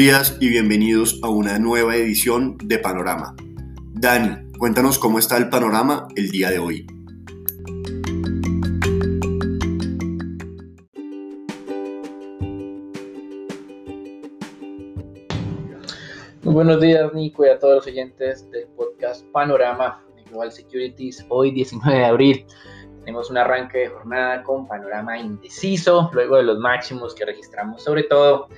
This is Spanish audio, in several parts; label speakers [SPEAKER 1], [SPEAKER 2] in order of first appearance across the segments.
[SPEAKER 1] Días y bienvenidos a una nueva edición de Panorama. Dani, cuéntanos cómo está el panorama el día de hoy.
[SPEAKER 2] Muy buenos días, Nico, y a todos los oyentes del podcast Panorama de Global Securities. Hoy, 19 de abril, tenemos un arranque de jornada con panorama indeciso, luego de los máximos que registramos, sobre todo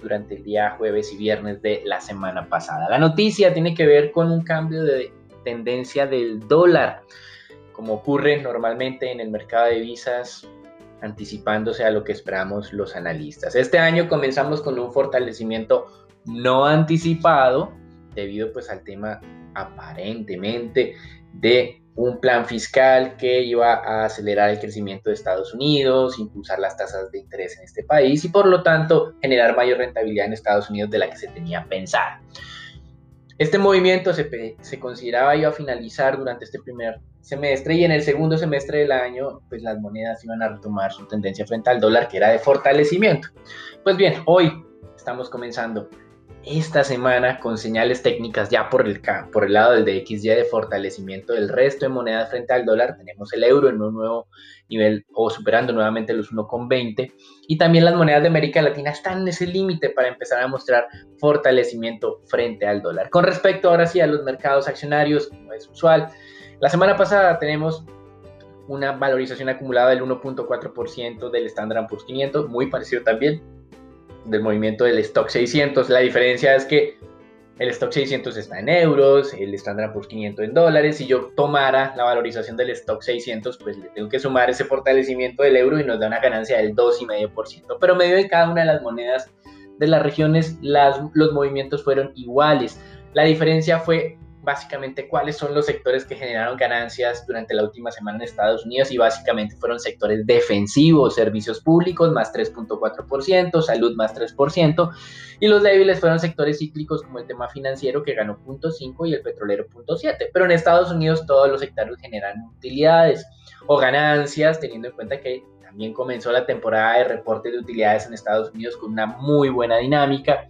[SPEAKER 2] durante el día jueves y viernes de la semana pasada. La noticia tiene que ver con un cambio de tendencia del dólar, como ocurre normalmente en el mercado de divisas, anticipándose a lo que esperamos los analistas. Este año comenzamos con un fortalecimiento no anticipado debido pues al tema aparentemente de un plan fiscal que iba a acelerar el crecimiento de Estados Unidos, impulsar las tasas de interés en este país y por lo tanto generar mayor rentabilidad en Estados Unidos de la que se tenía pensada. Este movimiento se, se consideraba iba a finalizar durante este primer semestre y en el segundo semestre del año pues las monedas iban a retomar su tendencia frente al dólar que era de fortalecimiento. Pues bien, hoy estamos comenzando esta semana con señales técnicas ya por el, por el lado del DXY de fortalecimiento del resto de monedas frente al dólar. Tenemos el euro en un nuevo nivel o superando nuevamente los 1,20 y también las monedas de América Latina están en ese límite para empezar a mostrar fortalecimiento frente al dólar. Con respecto ahora sí a los mercados accionarios, como es usual, la semana pasada tenemos una valorización acumulada del 1.4% del Standard Poor's 500, muy parecido también del movimiento del stock 600. La diferencia es que el stock 600 está en euros, el Standard Poor's 500 en dólares. Si yo tomara la valorización del stock 600, pues le tengo que sumar ese fortalecimiento del euro y nos da una ganancia del 2,5%. Pero medio de cada una de las monedas de las regiones, las, los movimientos fueron iguales. La diferencia fue básicamente cuáles son los sectores que generaron ganancias durante la última semana en Estados Unidos y básicamente fueron sectores defensivos, servicios públicos más 3.4%, salud más 3% y los débiles fueron sectores cíclicos como el tema financiero que ganó 0.5 y el petrolero 0.7. Pero en Estados Unidos todos los sectores generan utilidades o ganancias teniendo en cuenta que también comenzó la temporada de reportes de utilidades en Estados Unidos con una muy buena dinámica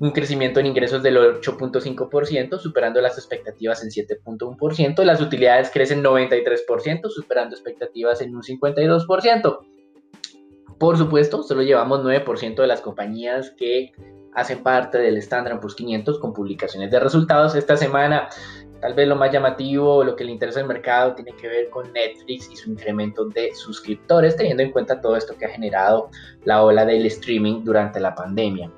[SPEAKER 2] un crecimiento en ingresos del 8.5%, superando las expectativas en 7.1%. Las utilidades crecen 93%, superando expectativas en un 52%. Por supuesto, solo llevamos 9% de las compañías que hacen parte del Standard Poor's 500 con publicaciones de resultados. Esta semana, tal vez lo más llamativo, lo que le interesa al mercado, tiene que ver con Netflix y su incremento de suscriptores, teniendo en cuenta todo esto que ha generado la ola del streaming durante la pandemia.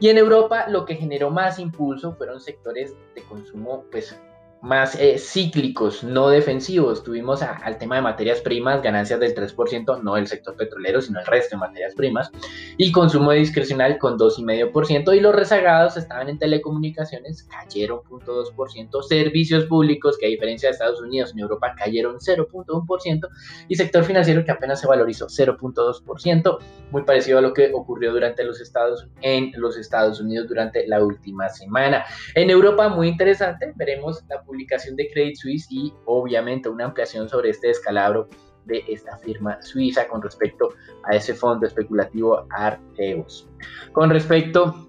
[SPEAKER 2] Y en Europa lo que generó más impulso fueron sectores de consumo pues, más eh, cíclicos, no defensivos. Tuvimos al tema de materias primas, ganancias del 3%, no del sector petrolero, sino el resto de materias primas, y consumo discrecional con 2,5%, y los rezagados estaban en telecomunicaciones, cayeron 0.2%, servicios públicos, que a diferencia de Estados Unidos, en Europa cayeron 0.1%, y sector financiero que apenas se valorizó 0.2%, muy parecido a lo que ocurrió durante los Estados, en los Estados Unidos durante la última semana. En Europa, muy interesante, veremos la publicación de Credit Suisse y obviamente una ampliación sobre este descalabro de esta firma suiza con respecto a ese fondo especulativo Arteos. Con respecto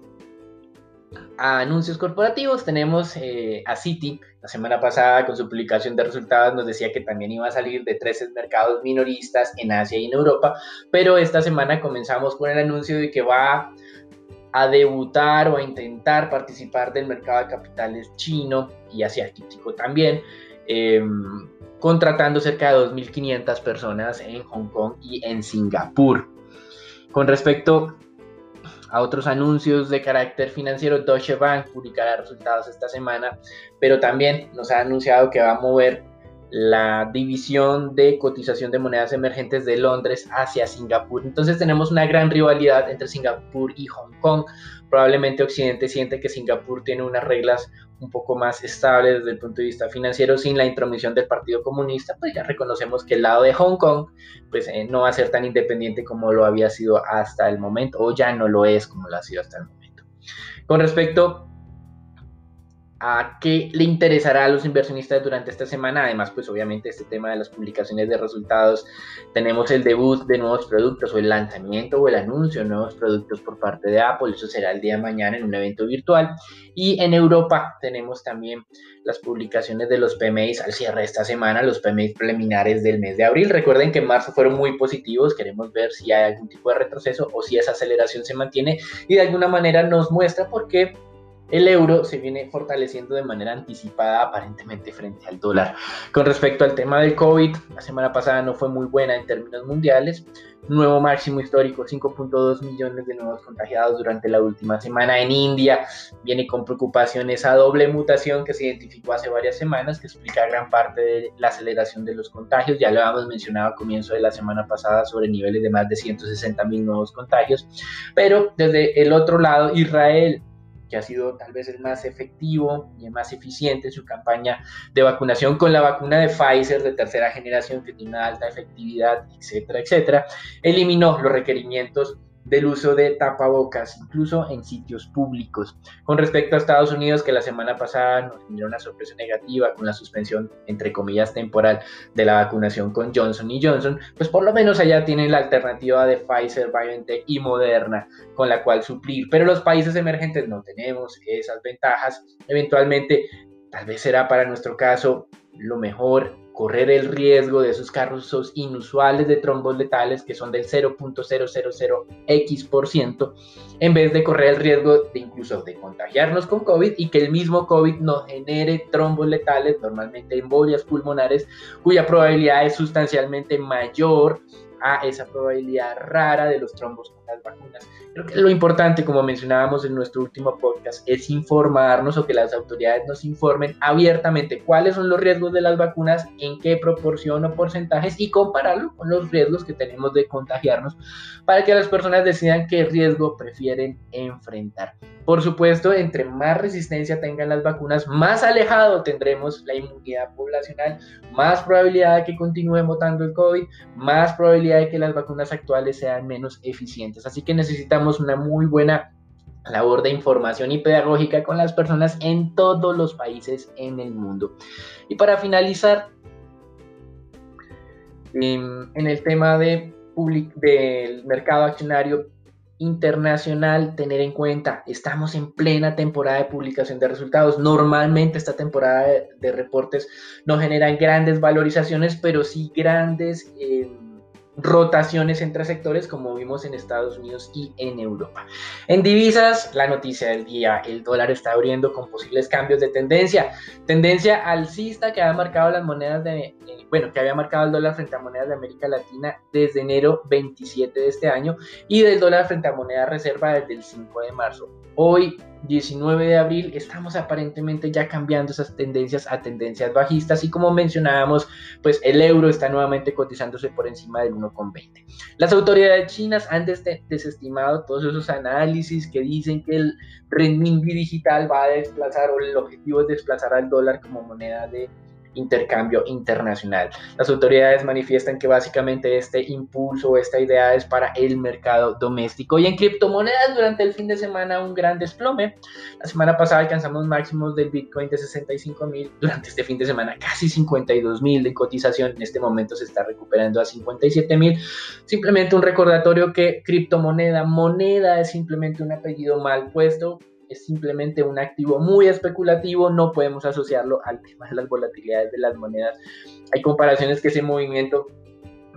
[SPEAKER 2] a anuncios corporativos, tenemos eh, a Citi, la semana pasada con su publicación de resultados nos decía que también iba a salir de 13 mercados minoristas en Asia y en Europa, pero esta semana comenzamos con el anuncio de que va a debutar o a intentar participar del mercado de capitales chino y asiático también, em, contratando cerca de 2.500 personas en Hong Kong y en Singapur. Con respecto a otros anuncios de carácter financiero, Deutsche Bank publicará resultados esta semana, pero también nos ha anunciado que va a mover la división de cotización de monedas emergentes de Londres hacia Singapur. Entonces tenemos una gran rivalidad entre Singapur y Hong Kong. Probablemente Occidente siente que Singapur tiene unas reglas un poco más estables desde el punto de vista financiero sin la intromisión del Partido Comunista, pues ya reconocemos que el lado de Hong Kong pues eh, no va a ser tan independiente como lo había sido hasta el momento o ya no lo es como lo ha sido hasta el momento. Con respecto a qué le interesará a los inversionistas durante esta semana. Además, pues obviamente este tema de las publicaciones de resultados, tenemos el debut de nuevos productos o el lanzamiento o el anuncio de nuevos productos por parte de Apple. Eso será el día de mañana en un evento virtual. Y en Europa tenemos también las publicaciones de los PMIs al cierre de esta semana, los PMIs preliminares del mes de abril. Recuerden que en marzo fueron muy positivos. Queremos ver si hay algún tipo de retroceso o si esa aceleración se mantiene y de alguna manera nos muestra por qué el euro se viene fortaleciendo de manera anticipada aparentemente frente al dólar. Con respecto al tema del COVID, la semana pasada no fue muy buena en términos mundiales. Nuevo máximo histórico, 5.2 millones de nuevos contagiados durante la última semana en India. Viene con preocupación esa doble mutación que se identificó hace varias semanas, que explica gran parte de la aceleración de los contagios. Ya lo habíamos mencionado a comienzo de la semana pasada sobre niveles de más de 160 mil nuevos contagios. Pero desde el otro lado, Israel que ha sido tal vez el más efectivo y el más eficiente en su campaña de vacunación con la vacuna de Pfizer de tercera generación que tiene una alta efectividad, etcétera, etcétera, eliminó los requerimientos del uso de tapabocas, incluso en sitios públicos. Con respecto a Estados Unidos, que la semana pasada nos generó una sorpresa negativa con la suspensión, entre comillas, temporal de la vacunación con Johnson y Johnson, pues por lo menos allá tienen la alternativa de Pfizer, BioNTech y Moderna con la cual suplir. Pero los países emergentes no tenemos esas ventajas. Eventualmente, tal vez será para nuestro caso lo mejor correr el riesgo de esos casos inusuales de trombos letales que son del 0.000x%, en vez de correr el riesgo de incluso de contagiarnos con COVID y que el mismo COVID nos genere trombos letales, normalmente embolias pulmonares, cuya probabilidad es sustancialmente mayor a esa probabilidad rara de los trombos las vacunas. Creo que lo importante, como mencionábamos en nuestro último podcast, es informarnos o que las autoridades nos informen abiertamente cuáles son los riesgos de las vacunas, en qué proporción o porcentajes y compararlo con los riesgos que tenemos de contagiarnos para que las personas decidan qué riesgo prefieren enfrentar. Por supuesto, entre más resistencia tengan las vacunas, más alejado tendremos la inmunidad poblacional, más probabilidad de que continúe votando el COVID, más probabilidad de que las vacunas actuales sean menos eficientes. Así que necesitamos una muy buena labor de información y pedagógica con las personas en todos los países en el mundo. Y para finalizar, em, en el tema de del mercado accionario, internacional tener en cuenta, estamos en plena temporada de publicación de resultados. Normalmente esta temporada de, reportes no generan grandes valorizaciones, pero sí grandes... Eh, rotaciones entre sectores como vimos en Estados Unidos y en Europa. En divisas, la noticia del día, el dólar está abriendo con posibles cambios de tendencia, tendencia alcista que ha marcado las monedas de, eh, bueno, que había marcado el dólar frente a monedas de América Latina desde enero 27 de este año y del dólar frente a moneda reserva desde el 5 de marzo. Hoy 19 de abril estamos aparentemente ya cambiando esas tendencias a tendencias bajistas y como mencionábamos, pues el euro está nuevamente cotizándose por encima del 1,20. Las autoridades chinas han desestimado todos esos análisis que dicen que el renminbi digital va a desplazar o el objetivo es desplazar al dólar como moneda de intercambio internacional. Las autoridades manifiestan que básicamente este impulso, esta idea es para el mercado doméstico. Y en criptomonedas durante el fin de semana un gran desplome. La semana pasada alcanzamos máximos del Bitcoin de 65 mil, durante este fin de semana casi 52 mil de cotización, en este momento se está recuperando a 57 mil. Simplemente un recordatorio que criptomoneda, moneda es simplemente un apellido mal puesto es simplemente un activo muy especulativo, no podemos asociarlo al tema de las volatilidades de las monedas. Hay comparaciones que ese movimiento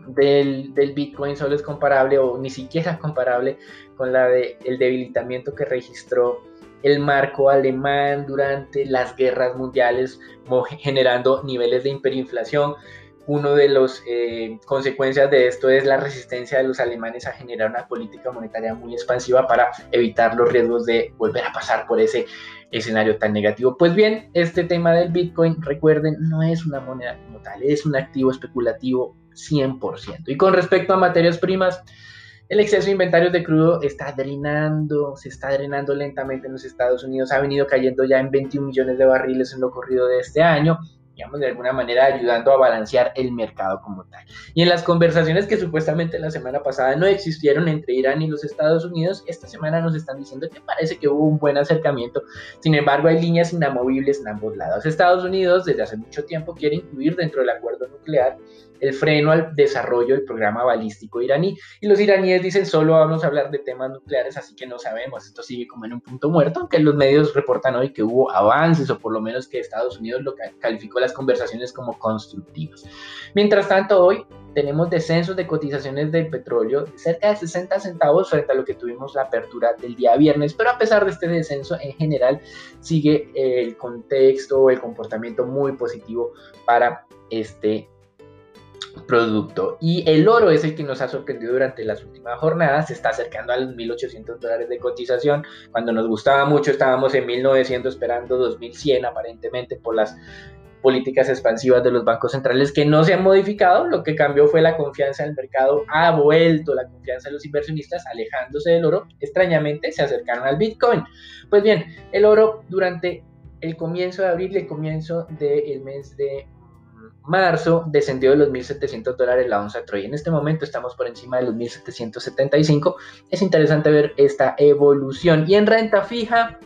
[SPEAKER 2] del, Bitcoin solo es comparable o ni siquiera comparable con la del el debilitamiento que registró el marco alemán durante las guerras mundiales, generando niveles de hiperinflación uno de las eh, consecuencias de esto es la resistencia de los alemanes a generar una política monetaria muy expansiva para evitar los riesgos de volver a pasar por ese escenario tan negativo. Pues bien, este tema del Bitcoin, recuerden, no es una moneda como tal, es un activo especulativo 100%. Y con respecto a materias primas, el exceso de inventarios de crudo está drenando, se está drenando lentamente en los Estados Unidos, ha venido cayendo ya en 21 millones de barriles en lo corrido de este año digamos, de alguna manera ayudando a balancear el mercado como tal. Y en las conversaciones que supuestamente la semana pasada no existieron entre Irán y los Estados Unidos, esta semana nos están diciendo que parece que hubo un buen acercamiento. Sin embargo, hay líneas inamovibles en ambos lados. Estados Unidos desde hace mucho tiempo quiere incluir dentro del acuerdo nuclear el freno al desarrollo del programa balístico iraní. Y los iraníes dicen, solo vamos a hablar de temas nucleares, así que no sabemos, esto sigue como en un punto muerto, aunque los medios reportan hoy que hubo avances, o por lo menos que Estados Unidos lo calificó las conversaciones como constructivas. Mientras tanto, hoy tenemos descensos de cotizaciones del petróleo de cerca de 60 centavos frente a lo que tuvimos la apertura del día viernes, pero a pesar de este descenso, en general sigue el contexto, el comportamiento muy positivo para este producto. Y el oro es el que nos ha sorprendido durante las últimas jornadas, se está acercando a los 1.800 dólares de cotización, cuando nos gustaba mucho estábamos en 1.900 esperando 2.100 aparentemente por las políticas expansivas de los bancos centrales que no se han modificado, lo que cambió fue la confianza del mercado, ha vuelto la confianza de los inversionistas alejándose del oro, extrañamente se acercaron al Bitcoin. Pues bien, el oro durante el comienzo de abril, el comienzo del mes de marzo descendió de los 1.700 dólares la onza Troy. En este momento estamos por encima de los 1.775. Es interesante ver esta evolución. Y en renta fija,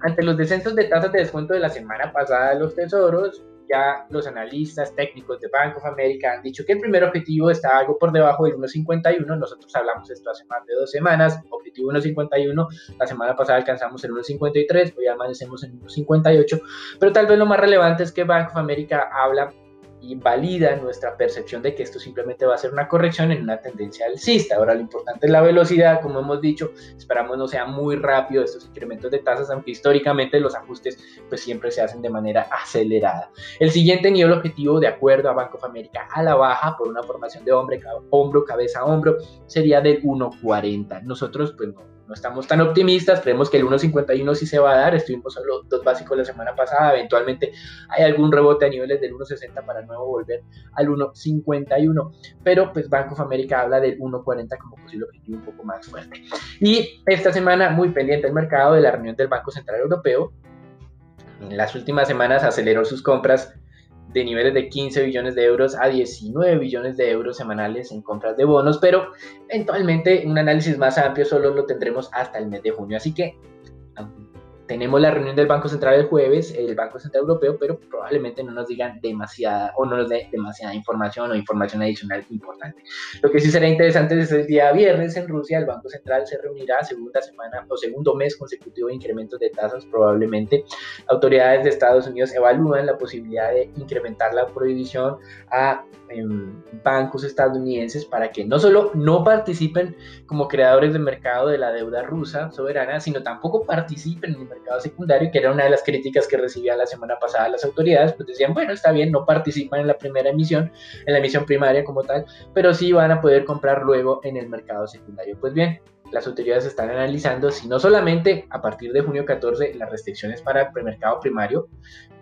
[SPEAKER 2] ante los descensos de tasas de descuento de la semana pasada los tesoros, ya los analistas técnicos de Bank of America han dicho que el primer objetivo está algo por debajo del 1.51. Nosotros hablamos esto hace más de dos semanas. Objetivo 1.51. La semana pasada alcanzamos el 1.53. Hoy amanecemos en 1.58. Pero tal vez lo más relevante es que Bank of America habla y valida nuestra percepción de que esto simplemente va a ser una corrección en una tendencia alcista. Ahora lo importante es la velocidad, como hemos dicho, esperamos no sea muy rápido estos incrementos de tasas, aunque históricamente los ajustes pues siempre se hacen de manera acelerada. El siguiente nivel objetivo, de acuerdo a Banco of America, a la baja por una formación de hombre, hombro, cabeza, hombro, sería del 1.40. Nosotros pues no no estamos tan optimistas, creemos que el 1.51 sí se va a dar, estuvimos solo dos básicos la semana pasada, eventualmente hay algún rebote a niveles del 1.60 para nuevo volver al 1.51, pero pues Bank of America habla del 1.40 como posible objetivo un poco más fuerte. Y esta semana muy pendiente el mercado de la reunión del Banco Central Europeo, en las últimas semanas aceleró sus compras de niveles de 15 billones de euros a 19 billones de euros semanales en compras de bonos, pero eventualmente un análisis más amplio solo lo tendremos hasta el mes de junio. Así que tenemos la reunión del Banco Central el jueves, el Banco Central Europeo, pero probablemente no nos digan demasiada o no nos dé demasiada información o información adicional importante. Lo que sí será interesante es el día viernes en Rusia, el Banco Central se reunirá segunda semana o segundo mes consecutivo de incrementos de tasas. Probablemente autoridades de Estados Unidos evalúan la posibilidad de incrementar la prohibición a em, bancos estadounidenses para que no solo no participen como creadores de mercado de la deuda rusa soberana, sino tampoco participen en el mercado secundario, que era una de las críticas que recibían la semana pasada las autoridades, pues decían, bueno, está bien, no participan en la primera emisión, en la emisión primaria como tal, pero sí van a poder comprar luego en el mercado secundario. Pues bien, las autoridades están analizando si no solamente a partir de junio 14 las restricciones para el mercado primario,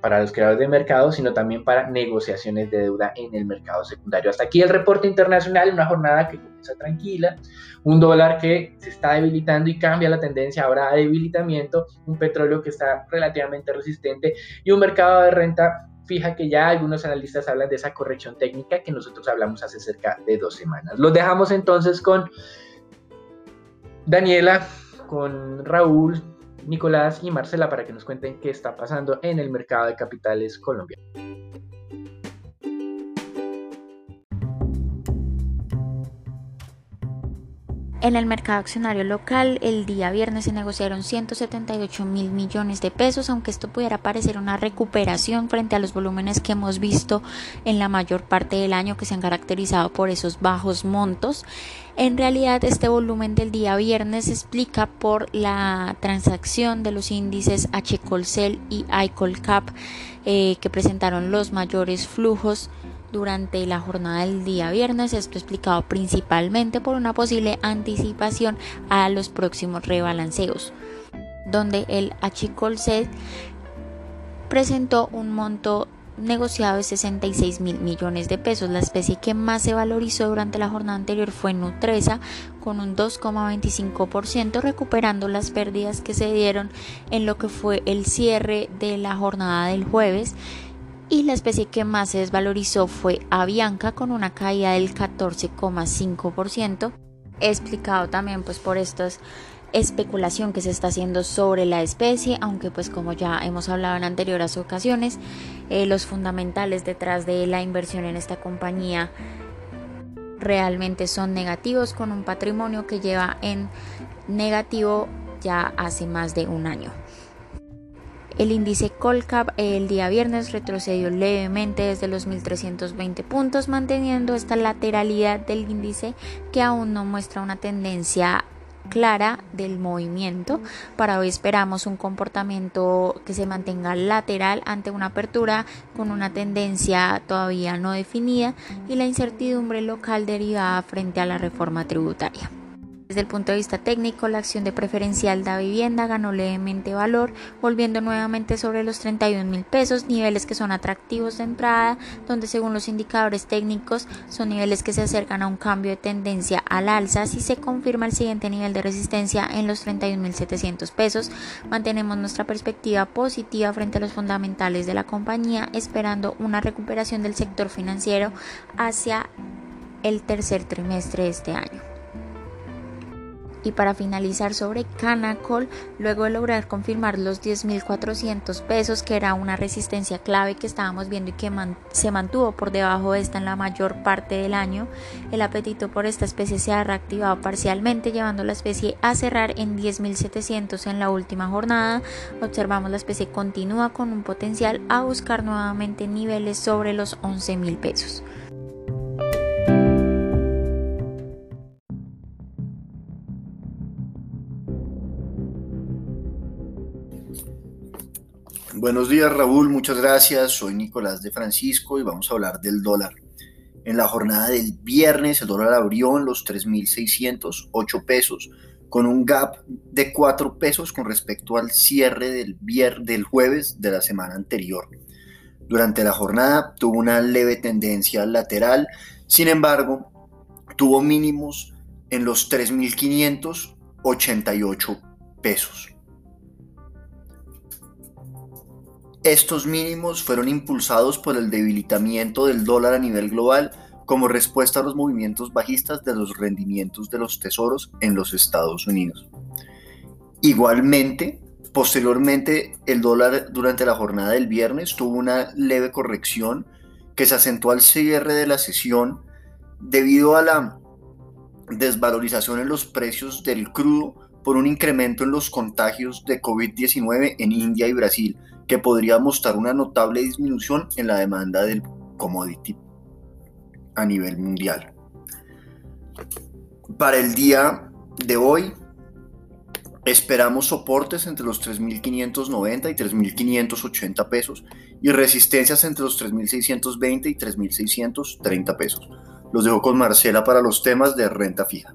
[SPEAKER 2] para los creadores de mercado, sino también para negociaciones de deuda en el mercado secundario. Hasta aquí el reporte internacional, una jornada que comienza tranquila, un dólar que se está debilitando y cambia la tendencia ahora a debilitamiento, un petróleo que está relativamente resistente y un mercado de renta fija que ya algunos analistas hablan de esa corrección técnica que nosotros hablamos hace cerca de dos semanas. Los dejamos entonces con Daniela, con Raúl, Nicolás y Marcela para que nos cuenten qué está pasando en el mercado de capitales colombiano.
[SPEAKER 3] En el mercado accionario local, el día viernes se negociaron 178 mil millones de pesos, aunque esto pudiera parecer una recuperación frente a los volúmenes que hemos visto en la mayor parte del año que se han caracterizado por esos bajos montos. En realidad, este volumen del día viernes se explica por la transacción de los índices HColcel y IColCap eh, que presentaron los mayores flujos durante la jornada del día viernes. Esto explicado principalmente por una posible anticipación a los próximos rebalanceos, donde el Achicolset presentó un monto negociado de 66 mil millones de pesos. La especie que más se valorizó durante la jornada anterior fue Nutresa con un 2,25% recuperando las pérdidas que se dieron en lo que fue el cierre de la jornada del jueves y la especie que más se desvalorizó fue Avianca con una caída del 14,5%, explicado también pues por estas especulación que se está haciendo sobre la especie, aunque pues como ya hemos hablado en anteriores ocasiones, eh, los fundamentales detrás de la inversión en esta compañía realmente son negativos con un patrimonio que lleva en negativo ya hace más de un año. El índice Colcap el día viernes retrocedió levemente desde los 1.320 puntos, manteniendo esta lateralidad del índice que aún no muestra una tendencia clara del movimiento. Para hoy esperamos un comportamiento que se mantenga lateral ante una apertura con una tendencia todavía no definida y la incertidumbre local derivada frente a la reforma tributaria. Desde el punto de vista técnico, la acción de preferencial da vivienda ganó levemente valor, volviendo nuevamente sobre los 31 mil pesos, niveles que son atractivos de entrada, donde según los indicadores técnicos son niveles que se acercan a un cambio de tendencia al alza. Si se confirma el siguiente nivel de resistencia en los 31 mil 700 pesos, mantenemos nuestra perspectiva positiva frente a los fundamentales de la compañía, esperando una recuperación del sector financiero hacia el tercer trimestre de este año. Y para finalizar sobre Canacol, luego de lograr confirmar los 10.400 pesos, que era una resistencia clave que estábamos viendo y que se mantuvo por debajo de esta en la mayor parte del año, el apetito por esta especie se ha reactivado parcialmente, llevando la especie a cerrar en 10.700 en la última jornada. Observamos la especie continúa con un potencial a buscar nuevamente niveles sobre los 11.000 pesos.
[SPEAKER 1] Buenos días Raúl, muchas gracias. Soy Nicolás de Francisco y vamos a hablar del dólar. En la jornada del viernes el dólar abrió en los 3.608 pesos, con un gap de 4 pesos con respecto al cierre del, del jueves de la semana anterior. Durante la jornada tuvo una leve tendencia lateral, sin embargo, tuvo mínimos en los 3.588 pesos. Estos mínimos fueron impulsados por el debilitamiento del dólar a nivel global como respuesta a los movimientos bajistas de los rendimientos de los tesoros en los Estados Unidos. Igualmente, posteriormente, el dólar durante la jornada del viernes tuvo una leve corrección que se acentuó al cierre de la sesión debido a la desvalorización en los precios del crudo por un incremento en los contagios de COVID-19 en India y Brasil, que podría mostrar una notable disminución en la demanda del commodity a nivel mundial. Para el día de hoy esperamos soportes entre los 3.590 y 3.580 pesos y resistencias entre los 3.620 y 3.630 pesos. Los dejo con Marcela para los temas de renta fija.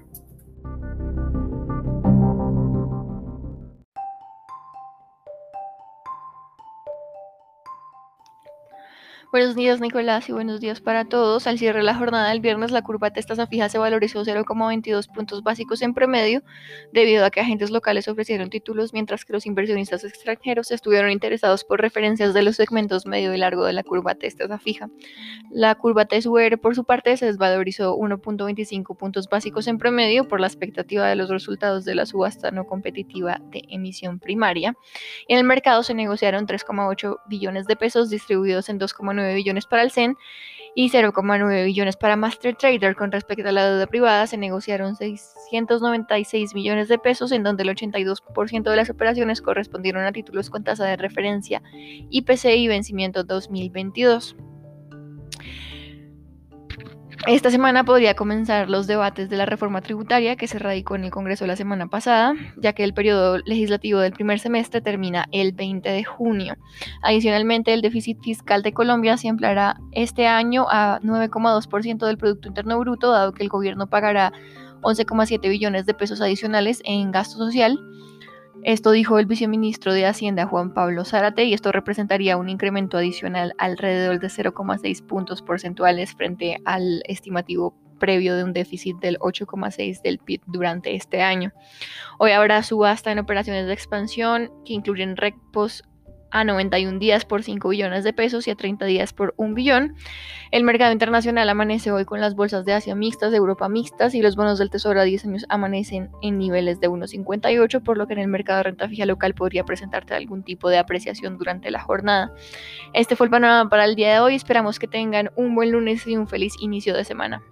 [SPEAKER 4] Buenos días Nicolás y buenos días para todos. Al cierre de la jornada del viernes la curva de tasa fija se valorizó 0,22 puntos básicos en promedio debido a que agentes locales ofrecieron títulos mientras que los inversionistas extranjeros estuvieron interesados por referencias de los segmentos medio y largo de la curva de tasa fija. La curva TSUR por su parte se desvalorizó 1.25 puntos básicos en promedio por la expectativa de los resultados de la subasta no competitiva de emisión primaria. En el mercado se negociaron 3,8 billones de pesos distribuidos en 2,9 billones para el CEN y 0,9 billones para Master Trader. Con respecto a la deuda privada, se negociaron 696 millones de pesos, en donde el 82% de las operaciones correspondieron a títulos con tasa de referencia IPC y vencimiento 2022. Esta semana podría comenzar los debates de la reforma tributaria que se radicó en el Congreso la semana pasada, ya que el periodo legislativo del primer semestre termina el 20 de junio. Adicionalmente, el déficit fiscal de Colombia se ampliará este año a 9,2% del Producto Interno Bruto, dado que el gobierno pagará 11,7 billones de pesos adicionales en gasto social esto dijo el viceministro de Hacienda Juan Pablo Zárate y esto representaría un incremento adicional alrededor de 0,6 puntos porcentuales frente al estimativo previo de un déficit del 8,6 del PIB durante este año. Hoy habrá subasta en operaciones de expansión que incluyen repos a 91 días por 5 billones de pesos y a 30 días por 1 billón. El mercado internacional amanece hoy con las bolsas de Asia mixtas, de Europa mixtas y los bonos del Tesoro a 10 años amanecen en niveles de 1,58, por lo que en el mercado de renta fija local podría presentarte algún tipo de apreciación durante la jornada. Este fue el panorama para el día de hoy. Esperamos que tengan un buen lunes y un feliz inicio de semana.